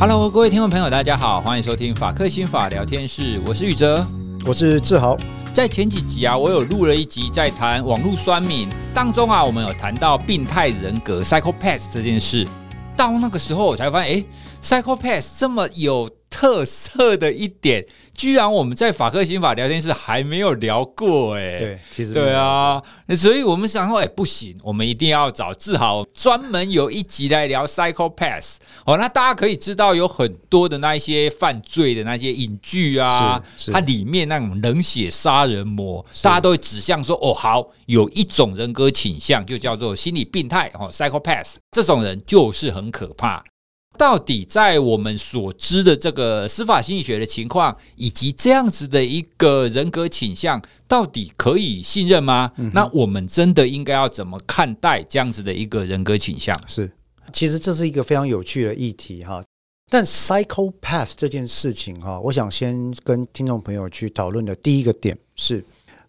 Hello，各位听众朋友，大家好，欢迎收听法克心法聊天室，我是宇哲，我是志豪。在前几集啊，我有录了一集在谈网络酸民当中啊，我们有谈到病态人格 （psychopath） 这件事。到那个时候，我才发现，哎，psychopath 这么有特色的一点。居然我们在法克刑法聊天室还没有聊过哎、欸，对，其实对啊，所以我们想说，哎，不行，我们一定要找志豪专门有一集来聊 psychopath 哦。那大家可以知道，有很多的那一些犯罪的那些影剧啊，它里面那种冷血杀人魔，大家都会指向说，哦，好，有一种人格倾向就叫做心理病态哦，psychopath，这种人就是很可怕。到底在我们所知的这个司法心理学的情况，以及这样子的一个人格倾向，到底可以信任吗？嗯、那我们真的应该要怎么看待这样子的一个人格倾向？是，其实这是一个非常有趣的议题哈。但 psychopath 这件事情哈，我想先跟听众朋友去讨论的第一个点是，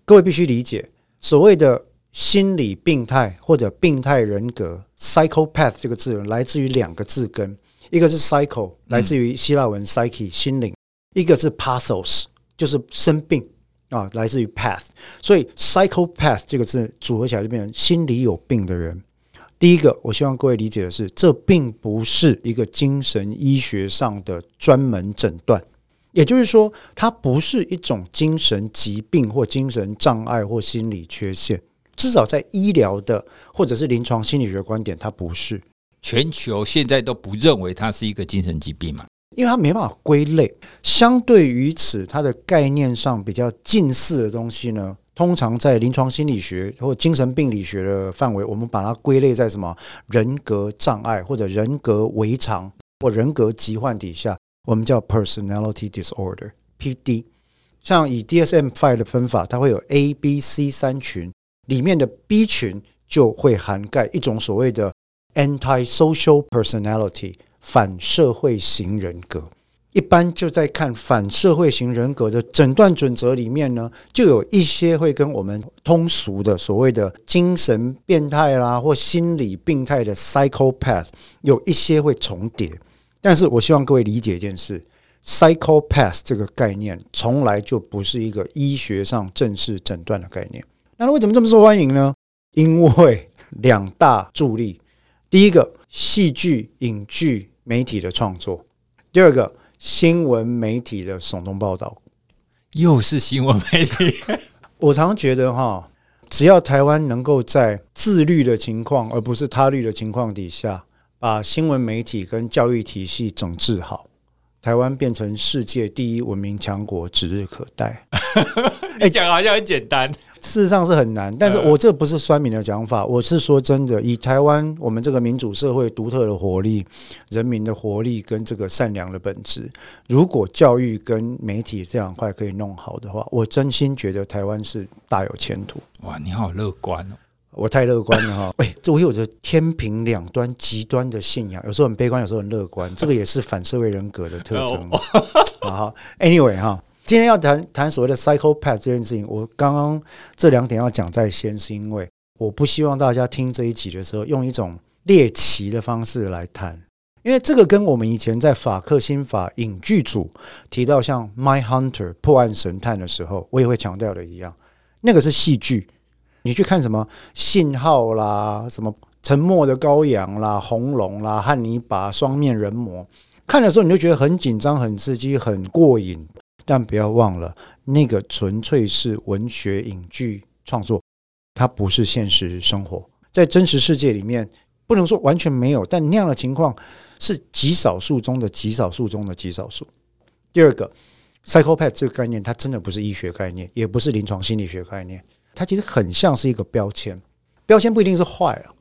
各位必须理解，所谓的心理病态或者病态人格 psychopath 这个字来自于两个字根。一个是 psycho，来自于希腊文 psyche 心灵；一个是 pathos，就是生病啊，来自于 path。所以 psychopath 这个字组合起来就变成心理有病的人。第一个，我希望各位理解的是，这并不是一个精神医学上的专门诊断，也就是说，它不是一种精神疾病或精神障碍或心理缺陷。至少在医疗的或者是临床心理学观点，它不是。全球现在都不认为它是一个精神疾病嘛？因为它没办法归类。相对于此，它的概念上比较近似的东西呢，通常在临床心理学或精神病理学的范围，我们把它归类在什么人格障碍或者人格违常或人格疾患底下，我们叫 personality disorder（PD）。像以 DSM-5 的分法，它会有 A、B、C 三群，里面的 B 群就会涵盖一种所谓的。Anti-social personality 反社会型人格，一般就在看反社会型人格的诊断准则里面呢，就有一些会跟我们通俗的所谓的精神变态啦或心理病态的 psychopath 有一些会重叠。但是我希望各位理解一件事：psychopath 这个概念从来就不是一个医学上正式诊断的概念。那为什么这么受欢迎呢？因为两大助力。第一个，戏剧、影剧、媒体的创作；第二个，新闻媒体的耸动报道。又是新闻媒体。我常觉得哈，只要台湾能够在自律的情况，而不是他律的情况底下，把新闻媒体跟教育体系整治好，台湾变成世界第一文明强国指日可待。你讲好像很简单。事实上是很难，但是我这不是酸民的讲法，我是说真的，以台湾我们这个民主社会独特的活力、人民的活力跟这个善良的本质，如果教育跟媒体这两块可以弄好的话，我真心觉得台湾是大有前途。哇，你好乐观哦！我太乐观了哈！哎，这我有着天平两端极端的信仰，有时候很悲观，有时候很乐观，这个也是反社会人格的特征。好，Anyway 哈。今天要谈谈所谓的 psychopath 这件事情，我刚刚这两点要讲在先，是因为我不希望大家听这一集的时候用一种猎奇的方式来谈，因为这个跟我们以前在法克心法影剧组提到像《My Hunter》破案神探的时候，我也会强调的一样，那个是戏剧，你去看什么信号啦，什么沉默的羔羊啦，红龙啦，汉尼拔双面人魔，看的时候你就觉得很紧张、很刺激、很过瘾。但不要忘了，那个纯粹是文学影剧创作，它不是现实生活。在真实世界里面，不能说完全没有，但那样的情况是极少数中的极少数中的极少数。第二个，psychopath 这个概念，它真的不是医学概念，也不是临床心理学概念，它其实很像是一个标签。标签不一定是坏了，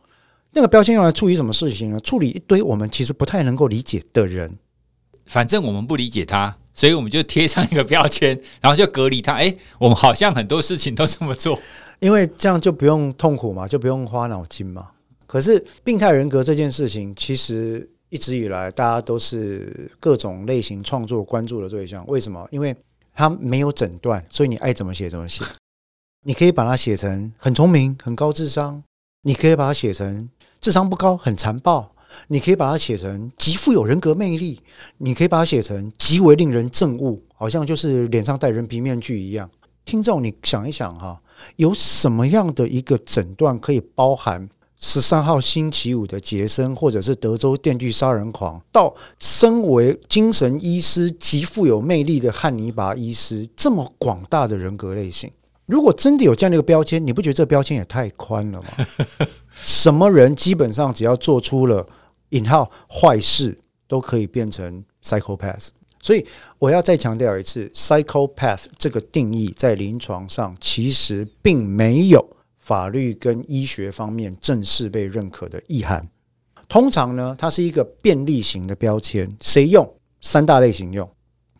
那个标签用来处理什么事情呢？处理一堆我们其实不太能够理解的人，反正我们不理解他。所以我们就贴上一个标签，然后就隔离他。哎，我们好像很多事情都这么做，因为这样就不用痛苦嘛，就不用花脑筋嘛。可是病态人格这件事情，其实一直以来大家都是各种类型创作关注的对象。为什么？因为他没有诊断，所以你爱怎么写怎么写。你可以把它写成很聪明、很高智商；你可以把它写成智商不高、很残暴；你可以把它写成极富有人格魅力，你可以把它写成极为令人憎恶，好像就是脸上戴人皮面具一样。听众，你想一想哈，有什么样的一个诊断可以包含十三号星期五的杰森，或者是德州电锯杀人狂，到身为精神医师极富有魅力的汉尼拔医师，这么广大的人格类型？如果真的有这样的一个标签，你不觉得这个标签也太宽了吗？什么人基本上只要做出了引号坏事，都可以变成 psychopath。所以我要再强调一次，psychopath 这个定义在临床上其实并没有法律跟医学方面正式被认可的意涵。通常呢，它是一个便利型的标签，谁用？三大类型用。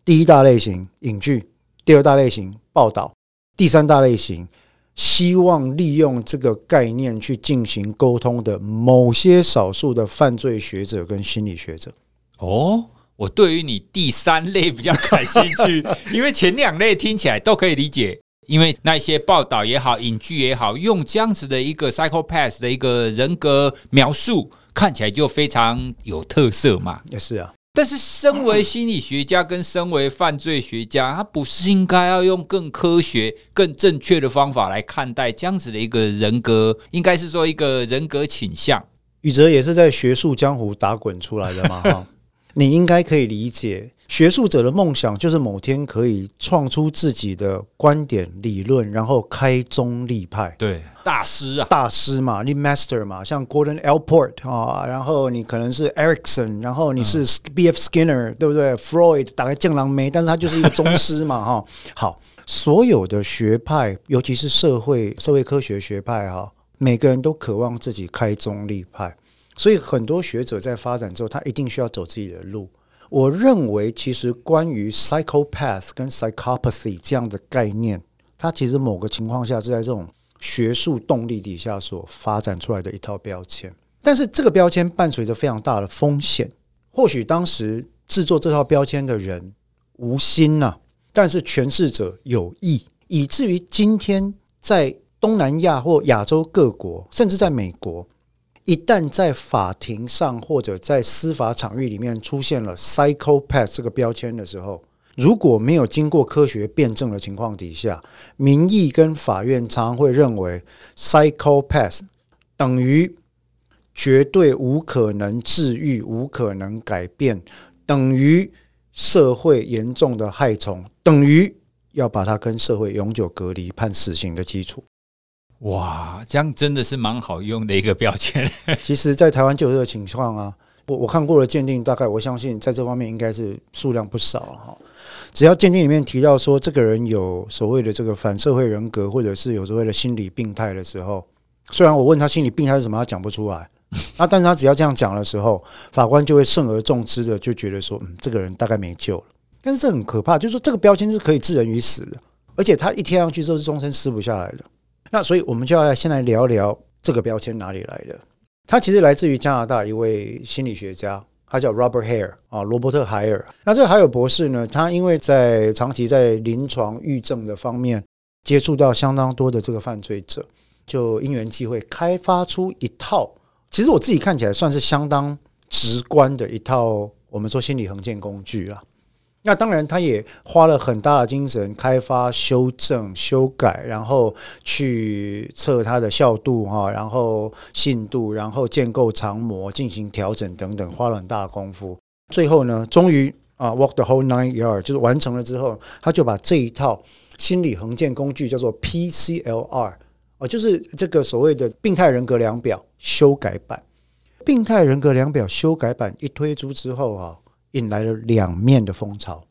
第一大类型影剧，第二大类型报道。第三大类型，希望利用这个概念去进行沟通的某些少数的犯罪学者跟心理学者。哦，我对于你第三类比较感兴趣，因为前两类听起来都可以理解，因为那些报道也好，影剧也好，用这样子的一个 psychopath 的一个人格描述，看起来就非常有特色嘛。也是啊。但是，身为心理学家跟身为犯罪学家，他不是应该要用更科学、更正确的方法来看待这样子的一个人格？应该是说一个人格倾向。宇哲也是在学术江湖打滚出来的嘛？哈，你应该可以理解。学术者的梦想就是某天可以创出自己的观点、理论，然后开宗立派。对，大师啊，大师嘛，你 master 嘛，像 Gordon Allport 啊，然后你可能是 Erikson，然后你是 B.F. Skinner，对不对？Freud 打开镜廊没，但是他就是一个宗师嘛，哈。好，所有的学派，尤其是社会社会科学学派，哈，每个人都渴望自己开宗立派，所以很多学者在发展之后，他一定需要走自己的路。我认为，其实关于 psychopath 跟 psychopathy 这样的概念，它其实某个情况下是在这种学术动力底下所发展出来的一套标签。但是这个标签伴随着非常大的风险。或许当时制作这套标签的人无心呐、但是诠释者有意，以至于今天在东南亚或亚洲各国，甚至在美国。一旦在法庭上或者在司法场域里面出现了 psychopath 这个标签的时候，如果没有经过科学辩证的情况底下，民意跟法院常常会认为 psychopath 等于绝对无可能治愈、无可能改变，等于社会严重的害虫，等于要把它跟社会永久隔离、判死刑的基础。哇，这样真的是蛮好用的一个标签。其实，在台湾就有这个情况啊。我我看过的鉴定，大概我相信在这方面应该是数量不少哈。只要鉴定里面提到说这个人有所谓的这个反社会人格，或者是有所谓的心理病态的时候，虽然我问他心理病态是什么，他讲不出来那，但是他只要这样讲的时候，法官就会慎而重之的就觉得说，嗯，这个人大概没救了。但是这很可怕，就是说这个标签是可以置人于死的，而且他一贴上去之后是终身撕不下来的。那所以，我们就要来先来聊聊这个标签哪里来的。它其实来自于加拿大一位心理学家，他叫 Robert Hare 啊，罗伯特·海尔。那这个海尔博士呢，他因为在长期在临床预症的方面接触到相当多的这个犯罪者，就因缘际会开发出一套，其实我自己看起来算是相当直观的一套，我们说心理横线工具啦。那当然，他也花了很大的精神开发、修正、修改，然后去测它的效度哈，然后信度，然后建构长模进行调整等等，花了很大的功夫。最后呢，终于啊，walk the whole nine yard，就是完成了之后，他就把这一套心理衡鉴工具叫做 PCLR，哦，就是这个所谓的病态人格量表修改版。病态人格量表修改版一推出之后啊。引来了两面的风潮。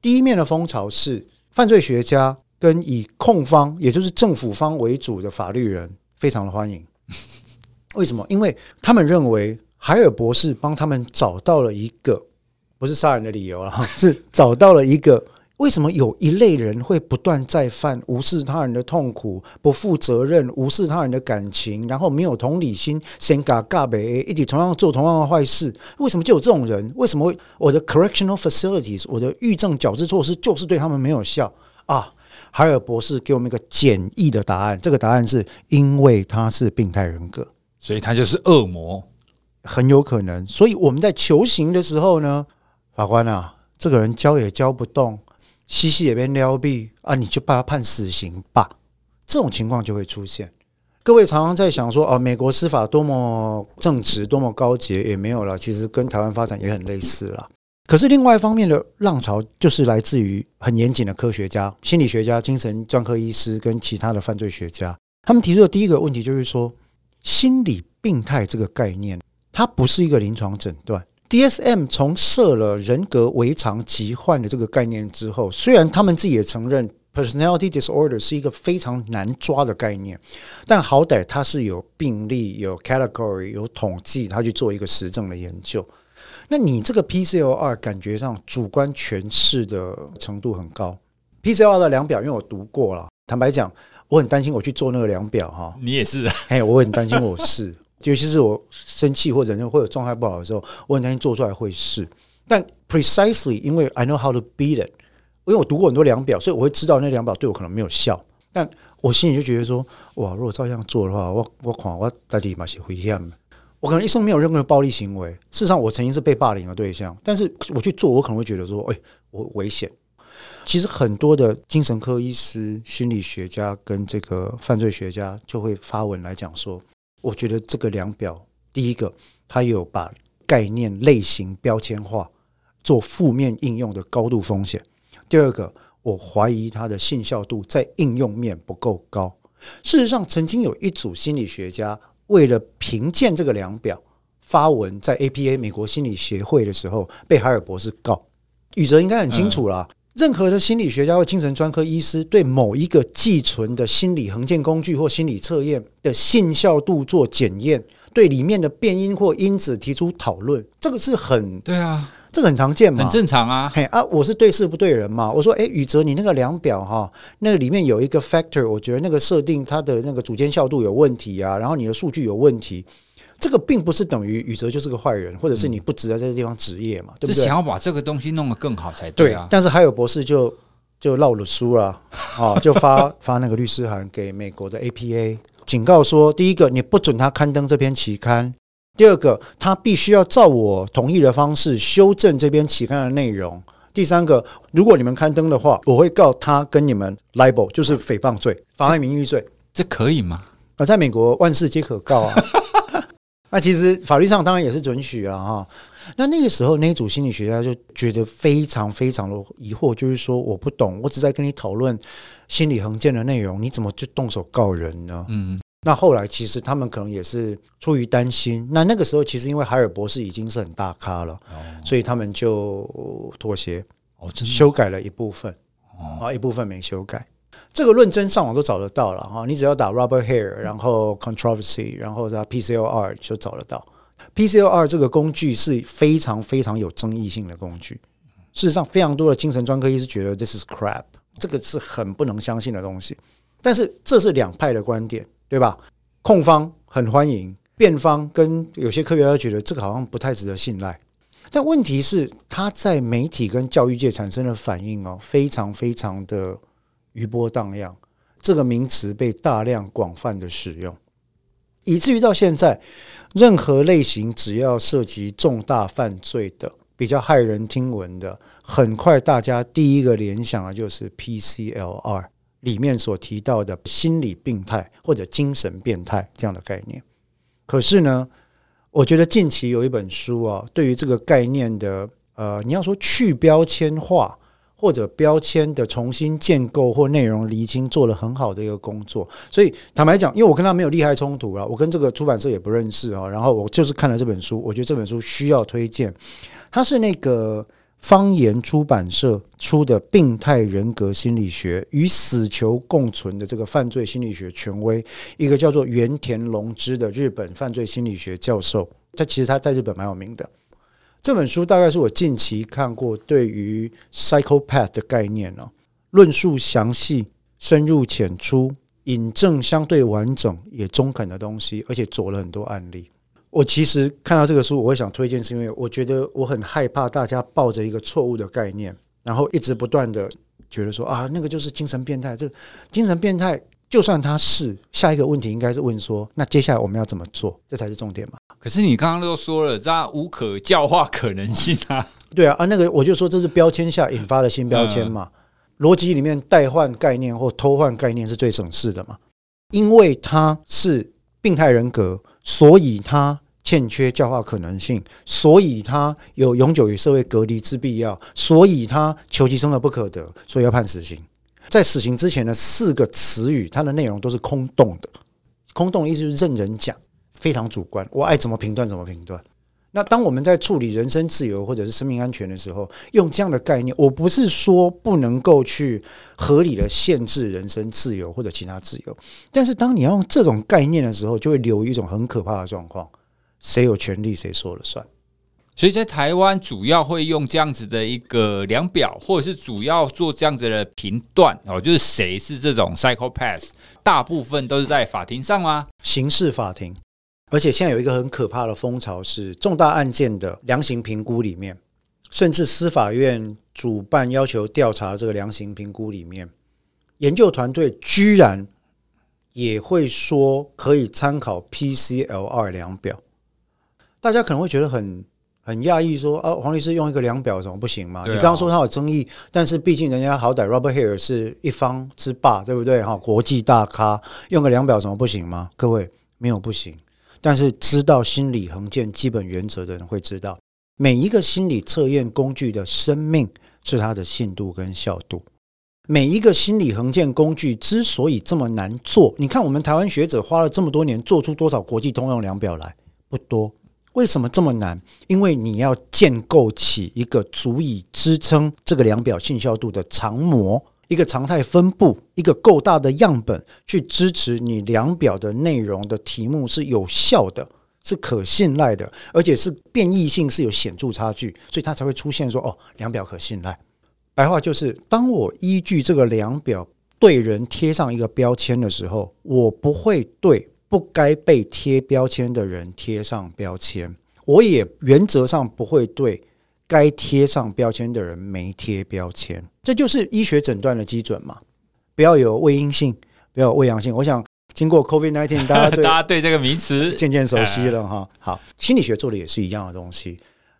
第一面的风潮是犯罪学家跟以控方，也就是政府方为主的法律人非常的欢迎。为什么？因为他们认为海尔博士帮他们找到了一个不是杀人的理由了，是找到了一个。为什么有一类人会不断再犯，无视他人的痛苦，不负责任，无视他人的感情，然后没有同理心，先嘎嘎呗，一起同样做同样的坏事？为什么就有这种人？为什么我的 correctional facilities，我的预政矫治措施就是对他们没有效啊？海尔博士给我们一个简易的答案，这个答案是因为他是病态人格，所以他就是恶魔。很有可能。所以我们在求刑的时候呢，法官啊，这个人教也教不动，西西也被撩毙啊，你就把他判死刑吧。这种情况就会出现。各位常常在想说，哦，美国司法多么正直，多么高洁，也没有了。其实跟台湾发展也很类似了。可是另外一方面的浪潮，就是来自于很严谨的科学家、心理学家、精神专科医师跟其他的犯罪学家。他们提出的第一个问题就是说，心理病态这个概念，它不是一个临床诊断。DSM 从设了人格违常疾患的这个概念之后，虽然他们自己也承认。Personality disorder 是一个非常难抓的概念，但好歹它是有病例、有 category、有统计，他去做一个实证的研究。那你这个 PCLR 感觉上主观诠释的程度很高。PCLR 的量表，因为我读过了，坦白讲，我很担心我去做那个量表哈。你也是？哎，我很担心我是，尤其是我生气或者人会有状态不好的时候，我很担心做出来会是。但 precisely 因为 I know how to beat it。因为我读过很多量表，所以我会知道那量表对我可能没有效。但我心里就觉得说，哇，如果照这样做的话，我我看我到底嘛是危险。我可能一生没有任何暴力行为，事实上我曾经是被霸凌的对象，但是我去做，我可能会觉得说，哎，我危险。其实很多的精神科医师、心理学家跟这个犯罪学家就会发文来讲说，我觉得这个量表，第一个，它有把概念类型标签化，做负面应用的高度风险。第二个，我怀疑它的信效度在应用面不够高。事实上，曾经有一组心理学家为了评鉴这个量表，发文在 APA 美国心理协会的时候，被海尔博士告。宇哲应该很清楚啦，任何的心理学家或精神专科医师对某一个寄存的心理横线工具或心理测验的信效度做检验，对里面的变因或因子提出讨论，这个是很对啊。这个很常见嘛，很正常啊。嘿啊，我是对事不对人嘛。我说，哎，宇哲，你那个量表哈，那个里面有一个 factor，我觉得那个设定它的那个组间效度有问题啊，然后你的数据有问题。这个并不是等于宇哲就是个坏人，或者是你不值得在这个地方执业嘛，对不对？想要把这个东西弄得更好才对啊。对，但是还有博士就就落了书了啊，就发发那个律师函给美国的 APA，警告说，第一个，你不准他刊登这篇期刊。第二个，他必须要照我同意的方式修正这篇期刊的内容。第三个，如果你们刊登的话，我会告他跟你们 libel，就是诽谤罪、妨害名誉罪。这可以吗？啊，在美国万事皆可告啊。那其实法律上当然也是准许了哈。那那个时候，那一组心理学家就觉得非常非常的疑惑，就是说我不懂，我只在跟你讨论心理衡鉴的内容，你怎么就动手告人呢？嗯。那后来其实他们可能也是出于担心。那那个时候其实因为海尔博士已经是很大咖了，所以他们就妥协，修改了一部分，啊，一部分没修改。这个论证上网都找得到了哈，你只要打 Robert Hare，然后 controversy，然后在 PCLR 就找得到。PCLR 这个工具是非常非常有争议性的工具。事实上，非常多的精神专科医师觉得 this is crap，这个是很不能相信的东西。但是这是两派的观点。对吧？控方很欢迎，辩方跟有些科学家觉得这个好像不太值得信赖。但问题是，他在媒体跟教育界产生的反应哦，非常非常的余波荡漾。这个名词被大量广泛的使用，以至于到现在，任何类型只要涉及重大犯罪的、比较骇人听闻的，很快大家第一个联想的就是 PCLR。里面所提到的心理病态或者精神变态这样的概念，可是呢，我觉得近期有一本书啊，对于这个概念的呃，你要说去标签化或者标签的重新建构或内容厘清，做了很好的一个工作。所以坦白讲，因为我跟他没有利害冲突啊，我跟这个出版社也不认识啊，然后我就是看了这本书，我觉得这本书需要推荐，它是那个。方言出版社出的《病态人格心理学与死囚共存》的这个犯罪心理学权威，一个叫做原田龙之的日本犯罪心理学教授，他其实他在日本蛮有名的。这本书大概是我近期看过对于 psychopath 的概念呢，论述详细、深入浅出、引证相对完整也中肯的东西，而且做了很多案例。我其实看到这个书，我会想推荐，是因为我觉得我很害怕大家抱着一个错误的概念，然后一直不断的觉得说啊，那个就是精神变态。这个精神变态就算他是，下一个问题应该是问说，那接下来我们要怎么做？这才是重点嘛。可是你刚刚都说了，这无可教化可能性啊。对啊，啊，那个我就说这是标签下引发的新标签嘛。逻辑里面代换概念或偷换概念是最省事的嘛，因为他是病态人格，所以他欠缺教化可能性，所以他有永久与社会隔离之必要，所以他求其生而不可得，所以要判死刑。在死刑之前的四个词语，它的内容都是空洞的。空洞的意思就是任人讲，非常主观，我爱怎么评断怎么评断。那当我们在处理人身自由或者是生命安全的时候，用这样的概念，我不是说不能够去合理的限制人身自由或者其他自由，但是当你要用这种概念的时候，就会留一种很可怕的状况：谁有权利谁说了算。所以在台湾主要会用这样子的一个量表，或者是主要做这样子的评断哦，就是谁是这种 psychopath，大部分都是在法庭上吗？刑事法庭，而且现在有一个很可怕的风潮是重大案件的量刑评估里面，甚至司法院主办要求调查这个量刑评估里面，研究团队居然也会说可以参考 PCLR 量表，大家可能会觉得很。很讶异说啊，黄律师用一个量表怎么不行吗？你刚刚说他有争议，但是毕竟人家好歹 Robert Hare 是一方之霸，对不对？哈，国际大咖用个量表怎么不行吗？各位没有不行，但是知道心理衡鉴基本原则的人会知道，每一个心理测验工具的生命是它的信度跟效度。每一个心理衡鉴工具之所以这么难做，你看我们台湾学者花了这么多年，做出多少国际通用量表来？不多。为什么这么难？因为你要建构起一个足以支撑这个量表信效度的长模，一个常态分布，一个够大的样本，去支持你量表的内容的题目是有效的，是可信赖的，而且是变异性是有显著差距，所以它才会出现说哦，量表可信赖。白话就是，当我依据这个量表对人贴上一个标签的时候，我不会对。不该被贴标签的人贴上标签，我也原则上不会对该贴上标签的人没贴标签。这就是医学诊断的基准嘛？不要有伪阴性，不要有伪阳性。我想经过 COVID nineteen，大家对 大家对这个名词渐渐熟悉了哈。好，心理学做的也是一样的东西。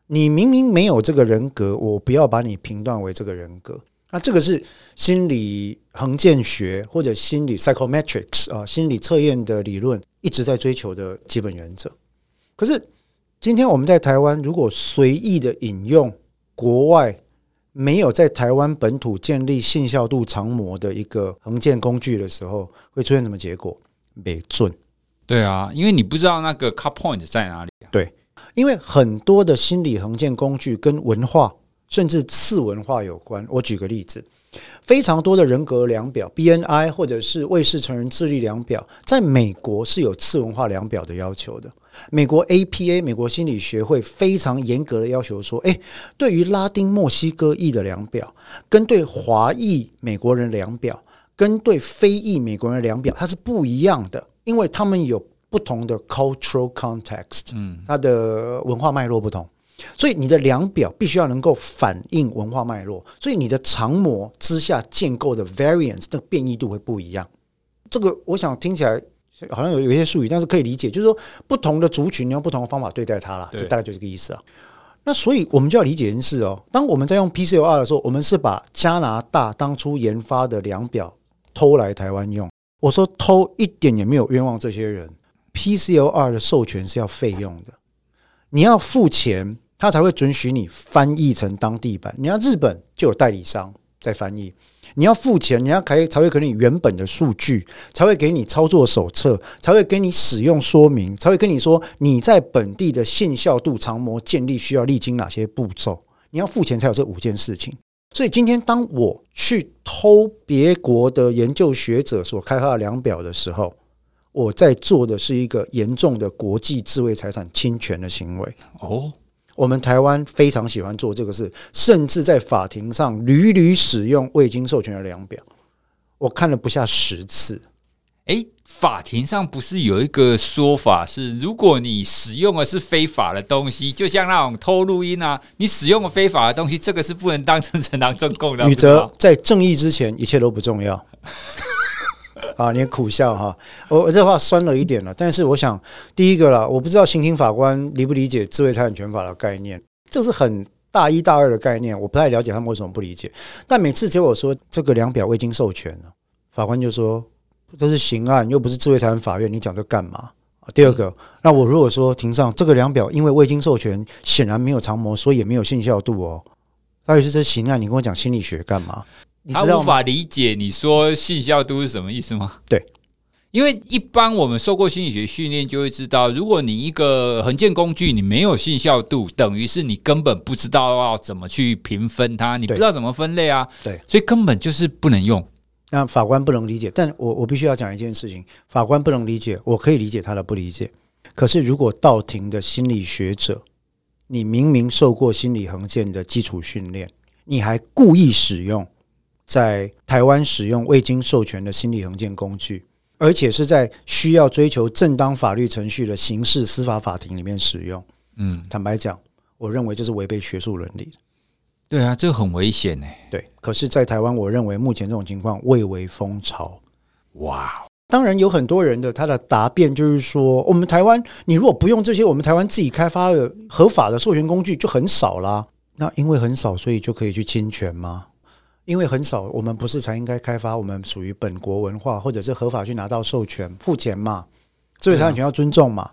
你明明没有这个人格，我不要把你评断为这个人格。那这个是心理横见学或者心理 psychometrics 啊，心理测验的理论一直在追求的基本原则。可是今天我们在台湾，如果随意的引用国外没有在台湾本土建立信效度长模的一个横建工具的时候，会出现什么结果？没准。对啊，因为你不知道那个 cut point 在哪里。对，因为很多的心理横建工具跟文化。甚至次文化有关。我举个例子，非常多的人格量表 （BNI） 或者是卫士成人智力量表，在美国是有次文化量表的要求的。美国 APA 美国心理学会非常严格的要求说：“诶，对于拉丁墨西哥裔的量表，跟对华裔美国人量表，跟对非裔美国人量表，它是不一样的，因为他们有不同的 cultural context，嗯，它的文化脉络不同。”所以你的量表必须要能够反映文化脉络，所以你的常模之下建构的 variance 的变异度会不一样。这个我想听起来好像有有一些术语，但是可以理解，就是说不同的族群你用不同的方法对待它了，就大概就这个意思啊。那所以我们就要理解一件事哦，当我们在用 PCLR 的时候，我们是把加拿大当初研发的量表偷来台湾用。我说偷一点也没有冤枉这些人，PCLR 的授权是要费用的，你要付钱。他才会准许你翻译成当地版。你要日本就有代理商在翻译，你要付钱，你要开才会给你原本的数据，才会给你操作手册，才会给你使用说明，才会跟你说你在本地的信效度长模建立需要历经哪些步骤。你要付钱才有这五件事情。所以今天当我去偷别国的研究学者所开发的量表的时候，我在做的是一个严重的国际智慧财产侵权的行为。哦。我们台湾非常喜欢做这个事，甚至在法庭上屡屡使用未经授权的量表，我看了不下十次。诶，法庭上不是有一个说法是，如果你使用的是非法的东西，就像那种偷录音啊，你使用了非法的东西，这个是不能当成呈堂证供的。宇哲，在正义之前，一切都不重要。啊，你苦笑哈，我我这话酸了一点了，但是我想第一个啦，我不知道刑庭法官理不理解智慧财产权法的概念，这是很大一大二的概念，我不太了解他们为什么不理解。但每次结果说这个量表未经授权，法官就说这是刑案，又不是智慧财产法院，你讲这干嘛？第二个，那我如果说庭上这个量表因为未经授权，显然没有常模，所以也没有信效度哦。到底是这刑案，你跟我讲心理学干嘛？他无法理解你说信效度是什么意思吗？对，因为一般我们受过心理学训练，就会知道，如果你一个横件工具你没有信效度，等于是你根本不知道要怎么去评分它，你不知道怎么分类啊。对，所以根本就是不能用。那法官不能理解，但我我必须要讲一件事情：法官不能理解，我可以理解他的不理解。可是如果到庭的心理学者，你明明受过心理横件的基础训练，你还故意使用。在台湾使用未经授权的心理横件工具，而且是在需要追求正当法律程序的刑事司法法庭里面使用。嗯，坦白讲，我认为这是违背学术伦理的。对啊，这个很危险呢。对，可是，在台湾，我认为目前这种情况蔚为风潮。哇，当然有很多人的他的答辩就是说，我们台湾，你如果不用这些我们台湾自己开发的合法的授权工具，就很少啦。那因为很少，所以就可以去侵权吗？因为很少，我们不是才应该开发我们属于本国文化，或者是合法去拿到授权付钱嘛？智慧财产权要尊重嘛？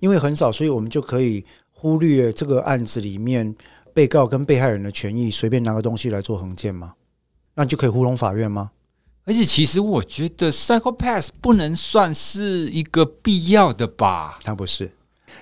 因为很少，所以我们就可以忽略这个案子里面被告跟被害人的权益，随便拿个东西来做横件吗？那就可以糊弄法院吗？而且，其实我觉得 psychopath 不能算是一个必要的吧？它不是，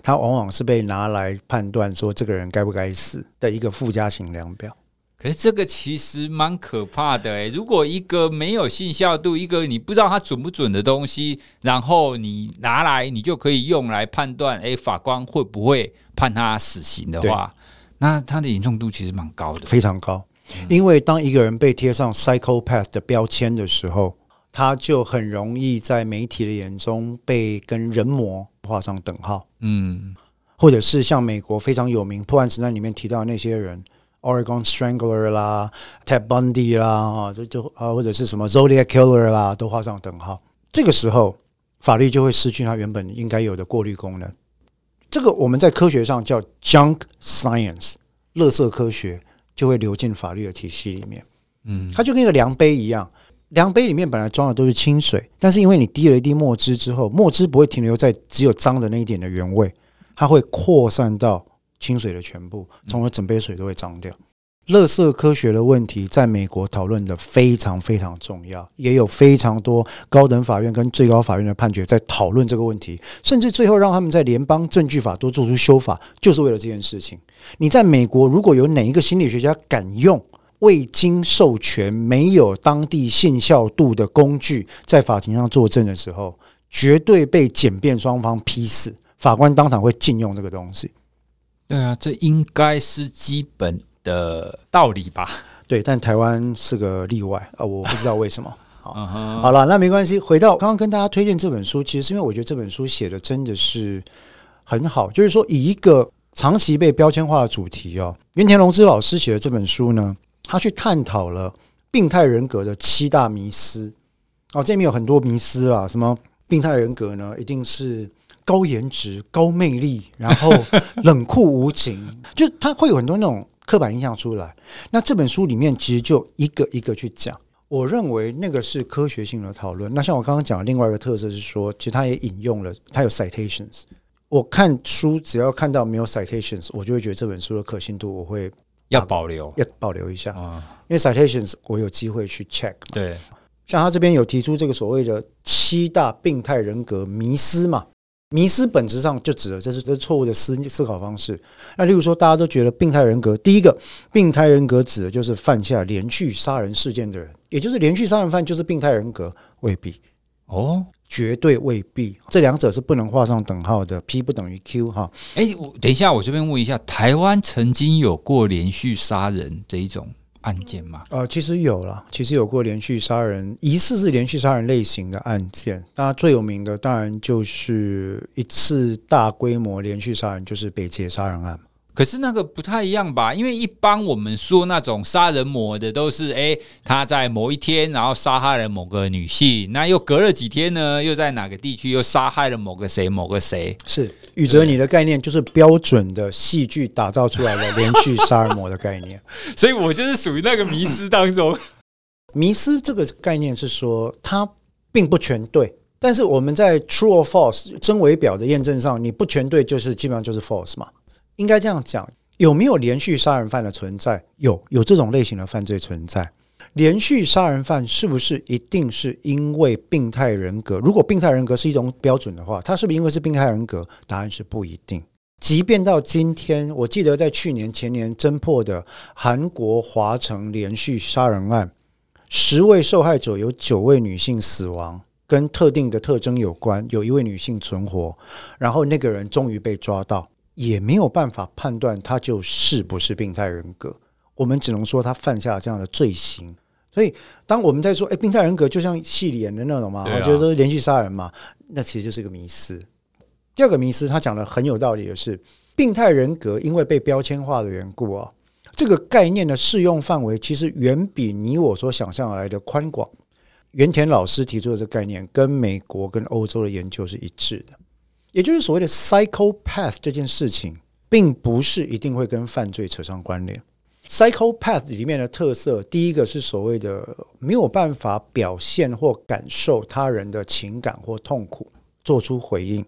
它往往是被拿来判断说这个人该不该死的一个附加型量表。哎，这个其实蛮可怕的诶，如果一个没有信效度，一个你不知道它准不准的东西，然后你拿来，你就可以用来判断，哎，法官会不会判他死刑的话，那它的严重度其实蛮高的，非常高。因为当一个人被贴上 psychopath 的标签的时候，他就很容易在媒体的眼中被跟人魔画上等号。嗯，或者是像美国非常有名破案指南里面提到的那些人。Oregon Strangler 啦，Ted Bundy 啦，啊，就就啊，或者是什么 Zodiac Killer 啦，都画上等号。这个时候，法律就会失去它原本应该有的过滤功能。这个我们在科学上叫 Junk Science，垃圾科学就会流进法律的体系里面。嗯，它就跟一个量杯一样，量杯里面本来装的都是清水，但是因为你滴了一滴墨汁之后，墨汁不会停留在只有脏的那一点的原味，它会扩散到。清水的全部，从而整杯水都会脏掉。垃圾科学的问题，在美国讨论的非常非常重要，也有非常多高等法院跟最高法院的判决在讨论这个问题，甚至最后让他们在联邦证据法都做出修法，就是为了这件事情。你在美国，如果有哪一个心理学家敢用未经授权、没有当地信效度的工具在法庭上作证的时候，绝对被检辩双方批死，法官当场会禁用这个东西。对啊，这应该是基本的道理吧？对，但台湾是个例外啊，我不知道为什么。好，好了，那没关系。回到刚刚跟大家推荐这本书，其实是因为我觉得这本书写的真的是很好，就是说以一个长期被标签化的主题哦，原田龙之老师写的这本书呢，他去探讨了病态人格的七大迷思。哦，这里面有很多迷思啊，什么病态人格呢？一定是。高颜值、高魅力，然后冷酷无情，就他会有很多那种刻板印象出来。那这本书里面其实就一个一个去讲。我认为那个是科学性的讨论。那像我刚刚讲的另外一个特色是说，其实他也引用了，他有 citations。我看书只要看到没有 citations，我就会觉得这本书的可信度我会要保留，要保留一下。因为 citations 我有机会去 check。对，像他这边有提出这个所谓的七大病态人格迷思嘛。迷思本质上就指的这是这是错误的思思考方式。那例如说，大家都觉得病态人格，第一个病态人格指的就是犯下连续杀人事件的人，也就是连续杀人犯就是病态人格，未必哦，绝对未必，这两者是不能画上等号的。P 不等于 Q 哈。诶，我等一下，我这边问一下，台湾曾经有过连续杀人这一种？案件嘛，呃，其实有了，其实有过连续杀人，疑似是连续杀人类型的案件。那最有名的当然就是一次大规模连续杀人，就是北捷杀人案。可是那个不太一样吧？因为一般我们说那种杀人魔的都是，哎，他在某一天然后杀害了某个女性，那又隔了几天呢，又在哪个地区又杀害了某个谁某个谁？是宇哲，你的概念就是标准的戏剧打造出来的连续杀人魔的概念，所以我就是属于那个迷失当中。迷失这个概念是说它并不全对，但是我们在 true or false 真伪表的验证上，你不全对就是基本上就是 false 嘛。应该这样讲，有没有连续杀人犯的存在？有，有这种类型的犯罪存在。连续杀人犯是不是一定是因为病态人格？如果病态人格是一种标准的话，他是不是因为是病态人格？答案是不一定。即便到今天，我记得在去年前年侦破的韩国华城连续杀人案，十位受害者有九位女性死亡，跟特定的特征有关，有一位女性存活，然后那个人终于被抓到。也没有办法判断他就是不是病态人格，我们只能说他犯下了这样的罪行。所以，当我们在说“哎，病态人格就像戏里演的那种嘛，我觉得说连续杀人嘛，那其实就是一个迷思。第二个迷思，他讲的很有道理的是，病态人格因为被标签化的缘故啊，这个概念的适用范围其实远比你我所想象来的宽广。原田老师提出的这个概念，跟美国跟欧洲的研究是一致的。也就是所谓的 psychopath 这件事情，并不是一定会跟犯罪扯上关联。psychopath 里面的特色，第一个是所谓的没有办法表现或感受他人的情感或痛苦，做出回应。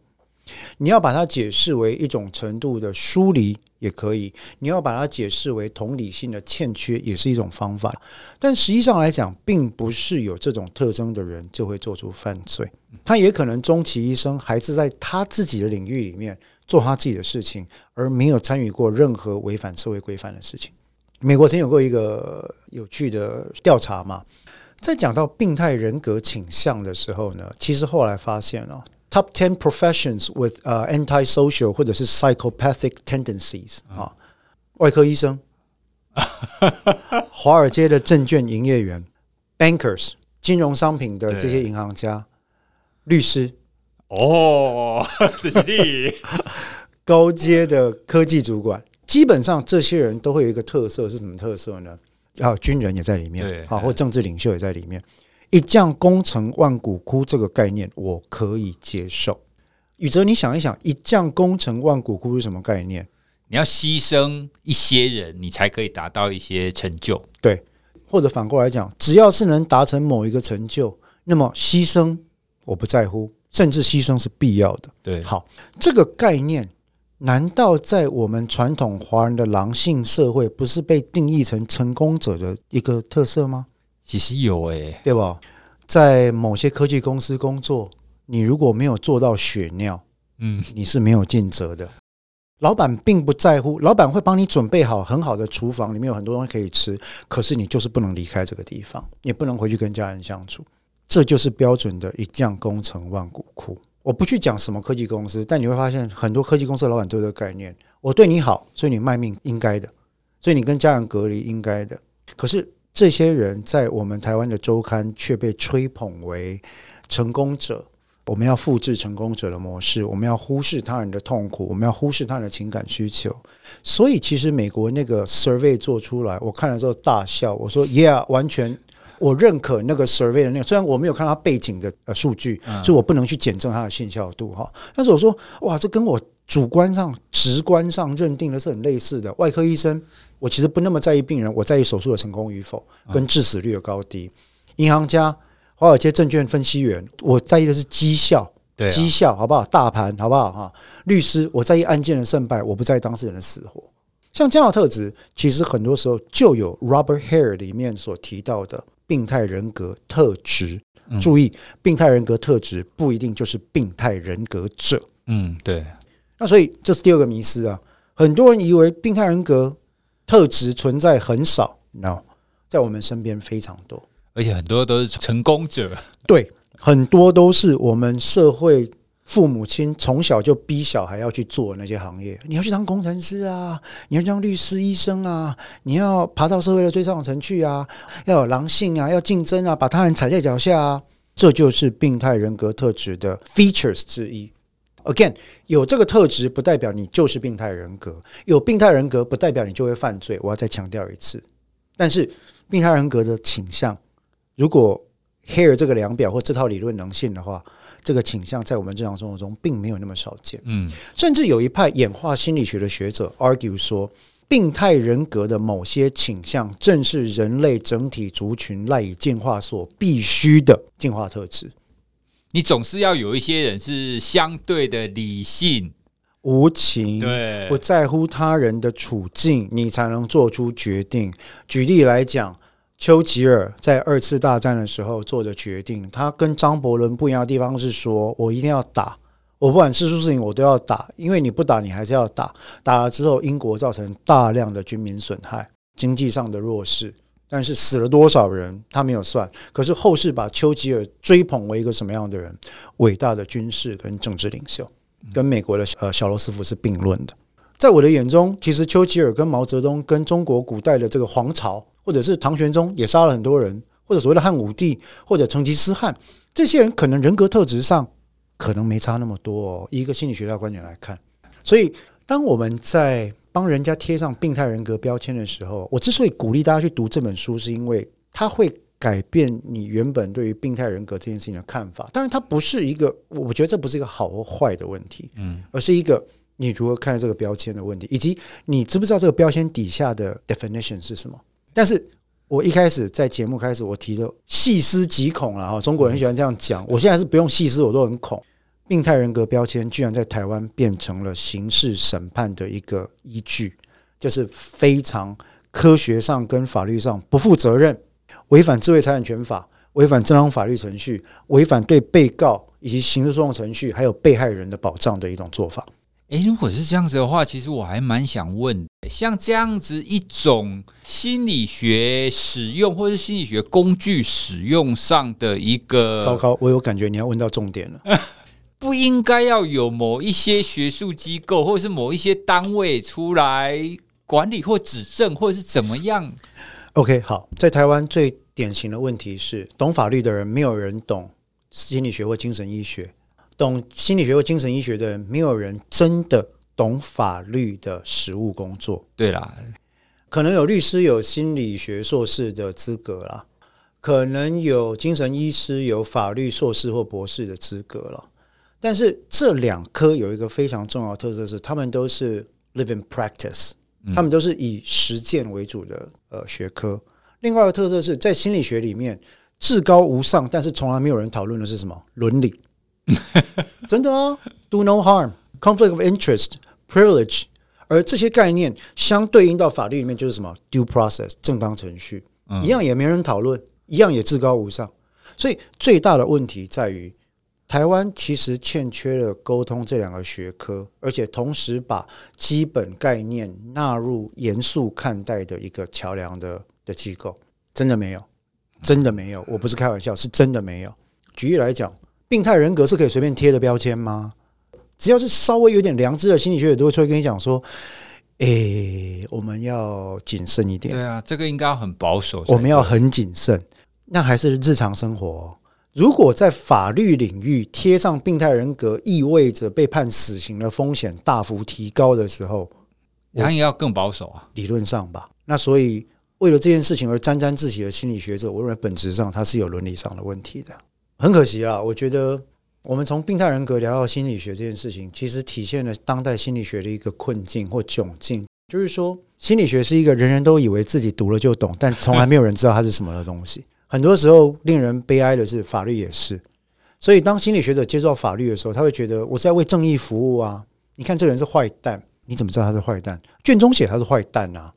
你要把它解释为一种程度的疏离也可以，你要把它解释为同理心的欠缺也是一种方法。但实际上来讲，并不是有这种特征的人就会做出犯罪。他也可能终其一生还是在他自己的领域里面做他自己的事情，而没有参与过任何违反社会规范的事情。美国曾有过一个有趣的调查嘛，在讲到病态人格倾向的时候呢，其实后来发现哦。Top ten professions with 呃 antisocial 或者是 psychopathic tendencies 啊，外科医生，华尔街的证券营业员，bankers 金融商品的这些银行家，律师，哦，这是你 高阶的科技主管，基本上这些人都会有一个特色，是什么特色呢？啊，军人也在里面，啊，或政治领袖也在里面。一将功成万骨枯这个概念我可以接受。宇哲，你想一想，一将功成万骨枯是什么概念？你要牺牲一些人，你才可以达到一些成就。对，或者反过来讲，只要是能达成某一个成就，那么牺牲我不在乎，甚至牺牲是必要的。对，好，这个概念难道在我们传统华人的狼性社会，不是被定义成成功者的一个特色吗？其实有诶、欸，对吧？在某些科技公司工作，你如果没有做到血尿，嗯，你是没有尽责的。老板并不在乎，老板会帮你准备好很好的厨房，里面有很多东西可以吃。可是你就是不能离开这个地方，也不能回去跟家人相处。这就是标准的一将功成万骨枯。我不去讲什么科技公司，但你会发现很多科技公司的老板都有这个概念：我对你好，所以你卖命应该的，所以你跟家人隔离应该的。可是。这些人在我们台湾的周刊却被吹捧为成功者。我们要复制成功者的模式，我们要忽视他人的痛苦，我们要忽视他人的情感需求。所以，其实美国那个 survey 做出来，我看了之后大笑。我说：“Yeah，完全，我认可那个 survey 的那个。虽然我没有看到他背景的呃数据，所以我不能去检证它的信效度哈。但是我说，哇，这跟我主观上、直观上认定的是很类似的。外科医生。”我其实不那么在意病人，我在意手术的成功与否跟致死率的高低。银行家、华尔街证券分析员，我在意的是绩效，对绩效好不好？大盘好不好？哈，律师，我在意案件的胜败，我不在意当事人的死活。像这样的特质，其实很多时候就有 Robert Hare 里面所提到的病态人格特质。注意，病态人格特质不一定就是病态人格者。嗯，对。那所以这是第二个迷思啊，很多人以为病态人格。特质存在很少，no，在我们身边非常多，而且很多都是成功者。对，很多都是我们社会父母亲从小就逼小孩要去做那些行业。你要去当工程师啊，你要当律师、医生啊，你要爬到社会的最上层去啊，要有狼性啊，要竞争啊，把他人踩在脚下啊，这就是病态人格特质的 features 之一。Again，有这个特质不代表你就是病态人格，有病态人格不代表你就会犯罪。我要再强调一次，但是病态人格的倾向，如果 Hare 这个量表或这套理论能信的话，这个倾向在我们日常生活中并没有那么少见。嗯，甚至有一派演化心理学的学者 argue 说，病态人格的某些倾向正是人类整体族群赖以进化所必须的进化特质。你总是要有一些人是相对的理性、无情，对，不在乎他人的处境，你才能做出决定。举例来讲，丘吉尔在二次大战的时候做的决定，他跟张伯伦不一样的地方是说：“我一定要打，我不管是输是赢，我都要打，因为你不打，你还是要打。打了之后，英国造成大量的军民损害，经济上的弱势。”但是死了多少人，他没有算。可是后世把丘吉尔追捧为一个什么样的人？伟大的军事跟政治领袖，跟美国的呃小罗斯福是并论的。在我的眼中，其实丘吉尔跟毛泽东跟中国古代的这个皇朝，或者是唐玄宗也杀了很多人，或者所谓的汉武帝或者成吉思汗，这些人可能人格特质上可能没差那么多哦。一个心理学家观点来看，所以当我们在帮人家贴上病态人格标签的时候，我之所以鼓励大家去读这本书，是因为它会改变你原本对于病态人格这件事情的看法。当然，它不是一个，我觉得这不是一个好或坏的问题，嗯，而是一个你如何看待这个标签的问题，以及你知不知道这个标签底下的 definition 是什么。但是我一开始在节目开始我提的细思极恐了哈，中国人喜欢这样讲，我现在是不用细思，我都很恐。病态人格标签居然在台湾变成了刑事审判的一个依据，就是非常科学上跟法律上不负责任，违反智慧财产权法，违反正当法律程序，违反对被告以及刑事诉讼程序还有被害人的保障的一种做法。诶，如果是这样子的话，其实我还蛮想问，像这样子一种心理学使用或是心理学工具使用上的一个，糟糕，我有感觉你要问到重点了。不应该要有某一些学术机构或者是某一些单位出来管理或指证，或者是怎么样？OK，好，在台湾最典型的问题是，懂法律的人没有人懂心理学或精神医学，懂心理学或精神医学的人没有人真的懂法律的实务工作。对啦，可能有律师有心理学硕士的资格啦，可能有精神医师有法律硕士或博士的资格了。但是这两科有一个非常重要的特色是，他们都是 living practice，他们都是以实践为主的呃学科。另外一个特色是在心理学里面至高无上，但是从来没有人讨论的是什么伦理？真的啊，do no harm，conflict of interest，privilege，而这些概念相对应到法律里面就是什么 due process，正当程序，一样也没人讨论，一样也至高无上。所以最大的问题在于。台湾其实欠缺了沟通这两个学科，而且同时把基本概念纳入严肃看待的一个桥梁的的机构，真的没有，真的没有，我不是开玩笑，是真的没有。举例来讲，病态人格是可以随便贴的标签吗？只要是稍微有点良知的心理学者都会出来跟你讲说，诶，我们要谨慎一点。对啊，这个应该要很保守，我们要很谨慎。那还是日常生活。如果在法律领域贴上病态人格，意味着被判死刑的风险大幅提高的时候，然后也要更保守啊，理论上吧。那所以为了这件事情而沾沾自喜的心理学者，我认为本质上他是有伦理上的问题的。很可惜啊，我觉得我们从病态人格聊到心理学这件事情，其实体现了当代心理学的一个困境或窘境，就是说心理学是一个人人都以为自己读了就懂，但从来没有人知道它是什么的东西。很多时候，令人悲哀的是，法律也是。所以，当心理学者接触到法律的时候，他会觉得我是在为正义服务啊！你看，这个人是坏蛋，你怎么知道他是坏蛋？卷宗写他是坏蛋啊！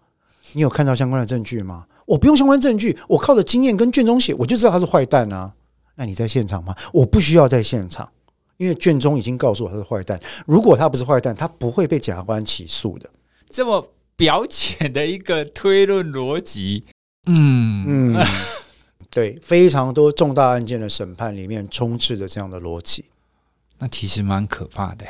你有看到相关的证据吗？我不用相关证据，我靠着经验跟卷宗写，我就知道他是坏蛋啊！那你在现场吗？我不需要在现场，因为卷宗已经告诉我他是坏蛋。如果他不是坏蛋，他不会被检察官起诉的。这么表浅的一个推论逻辑，嗯嗯。对，非常多重大案件的审判里面充斥着这样的逻辑，那其实蛮可怕的。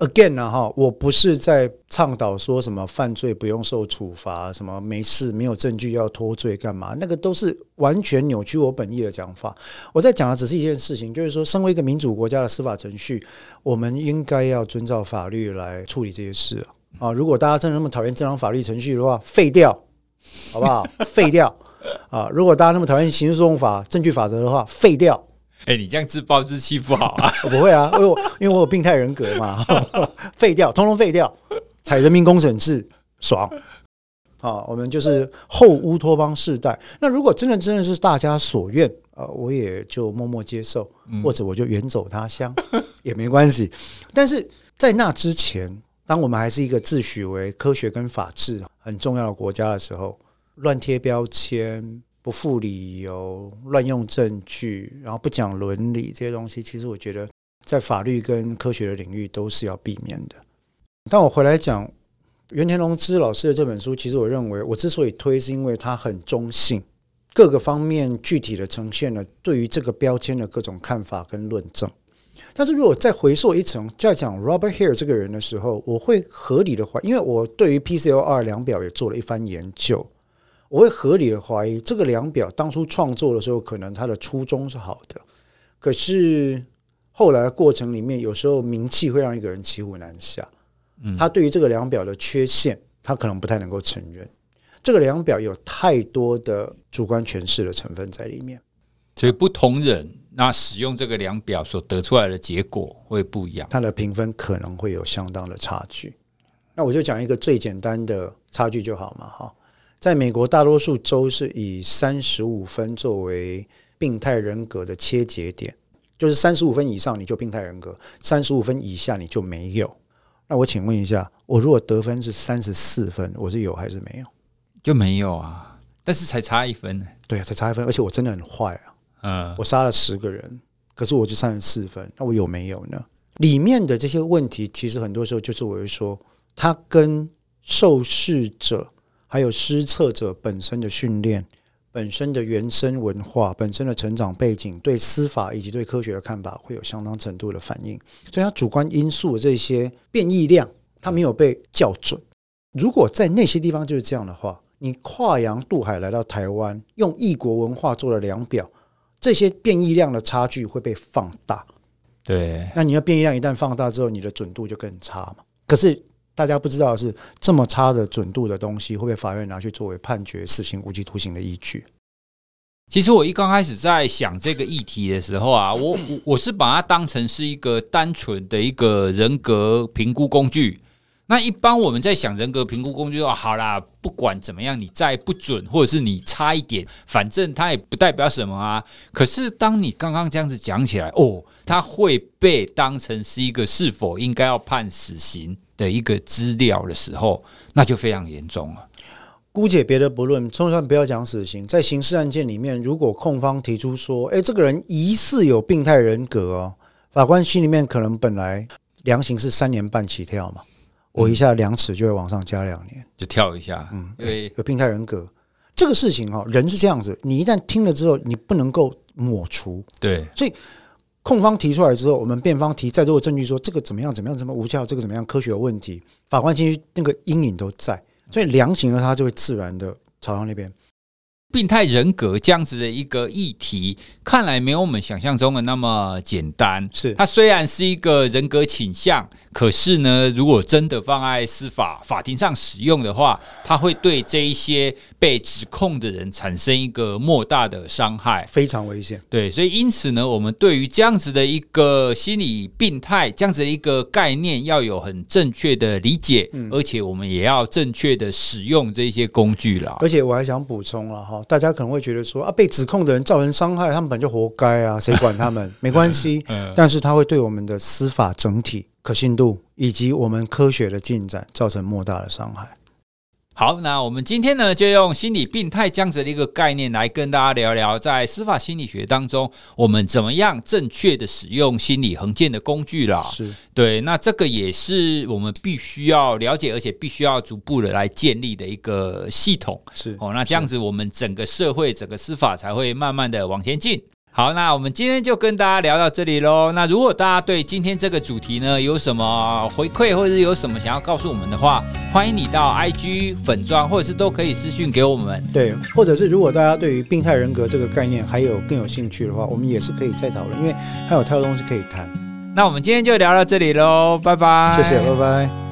Again 呢，哈，我不是在倡导说什么犯罪不用受处罚，什么没事没有证据要脱罪干嘛？那个都是完全扭曲我本意的讲法。我在讲的只是一件事情，就是说，身为一个民主国家的司法程序，我们应该要遵照法律来处理这些事啊。如果大家真的那么讨厌正常法律程序的话，废掉，好不好？废掉 啊！如果大家那么讨厌刑事诉讼法、证据法则的话，废掉。哎、欸，你这样自暴自弃不好啊！我不会啊，因为我因为我有病态人格嘛，废掉，通通废掉，采人民公审制，爽！好，我们就是后乌托邦世代。那如果真的真的是大家所愿啊，我也就默默接受，或者我就远走他乡也没关系。但是在那之前，当我们还是一个自诩为科学跟法治很重要的国家的时候，乱贴标签。不附理由、乱用证据，然后不讲伦理这些东西，其实我觉得在法律跟科学的领域都是要避免的。但我回来讲袁田龙之老师的这本书，其实我认为我之所以推，是因为它很中性，各个方面具体的呈现了对于这个标签的各种看法跟论证。但是如果再回溯一层，在讲 Robert Hare 这个人的时候，我会合理的怀疑，因为我对于 PCLR 量表也做了一番研究。我会合理的怀疑，这个量表当初创作的时候，可能它的初衷是好的，可是后来的过程里面，有时候名气会让一个人骑虎难下。嗯，他对于这个量表的缺陷，他可能不太能够承认。这个量表有太多的主观诠释的成分在里面，所以不同人那使用这个量表所得出来的结果会不一样，它的评分可能会有相当的差距。那我就讲一个最简单的差距就好嘛，哈。在美国，大多数州是以三十五分作为病态人格的切节点，就是三十五分以上你就病态人格，三十五分以下你就没有。那我请问一下，我如果得分是三十四分，我是有还是没有？就没有啊，但是才差一分呢。对啊，才差一分，而且我真的很坏啊。嗯，我杀了十个人，可是我就三十四分，那我有没有呢？里面的这些问题，其实很多时候就是我会说，他跟受试者。还有施测者本身的训练、本身的原生文化、本身的成长背景，对司法以及对科学的看法会有相当程度的反应。所以，他主观因素的这些变异量，他没有被校准。如果在那些地方就是这样的话，你跨洋渡海来到台湾，用异国文化做了量表，这些变异量的差距会被放大。对，那你的变异量一旦放大之后，你的准度就更差嘛。可是。大家不知道是这么差的准度的东西，会被法院拿去作为判决死刑、无期徒刑的依据？其实我一刚开始在想这个议题的时候啊，我我我是把它当成是一个单纯的一个人格评估工具。那一般我们在想人格评估工具说，好啦，不管怎么样，你再不准，或者是你差一点，反正它也不代表什么啊。可是当你刚刚这样子讲起来，哦，它会被当成是一个是否应该要判死刑的一个资料的时候，那就非常严重了。姑且别的不论，就算不要讲死刑，在刑事案件里面，如果控方提出说，诶，这个人疑似有病态人格哦，法官心里面可能本来量刑是三年半起跳嘛。我一下量尺就会往上加两年，就跳一下。嗯，因为有病态人格这个事情哈，人是这样子，你一旦听了之后，你不能够抹除。对，所以控方提出来之后，我们辩方提再多的证据说这个怎么样怎么样怎么无效，这个怎么样科学有问题，法官其实那个阴影都在，所以量刑呢他就会自然的朝向那边。病态人格这样子的一个议题，看来没有我们想象中的那么简单。是，它虽然是一个人格倾向，可是呢，如果真的放在司法法庭上使用的话，它会对这一些被指控的人产生一个莫大的伤害，非常危险。对，所以因此呢，我们对于这样子的一个心理病态这样子的一个概念，要有很正确的理解，嗯，而且我们也要正确的使用这些工具了。而且我还想补充了哈。大家可能会觉得说啊，被指控的人造成伤害，他们本就活该啊，谁管他们？没关系，但是它会对我们的司法整体可信度以及我们科学的进展造成莫大的伤害。好，那我们今天呢，就用心理病态这样子的一个概念来跟大家聊聊，在司法心理学当中，我们怎么样正确的使用心理衡鉴的工具啦。是对，那这个也是我们必须要了解，而且必须要逐步的来建立的一个系统。是哦，那这样子我们整个社会、整个司法才会慢慢的往前进。好，那我们今天就跟大家聊到这里喽。那如果大家对今天这个主题呢有什么回馈，或者是有什么想要告诉我们的话，欢迎你到 IG 粉专，或者是都可以私讯给我们。对，或者是如果大家对于病态人格这个概念还有更有兴趣的话，我们也是可以再讨论，因为还有太多东西可以谈。那我们今天就聊到这里喽，拜拜。谢谢，拜拜。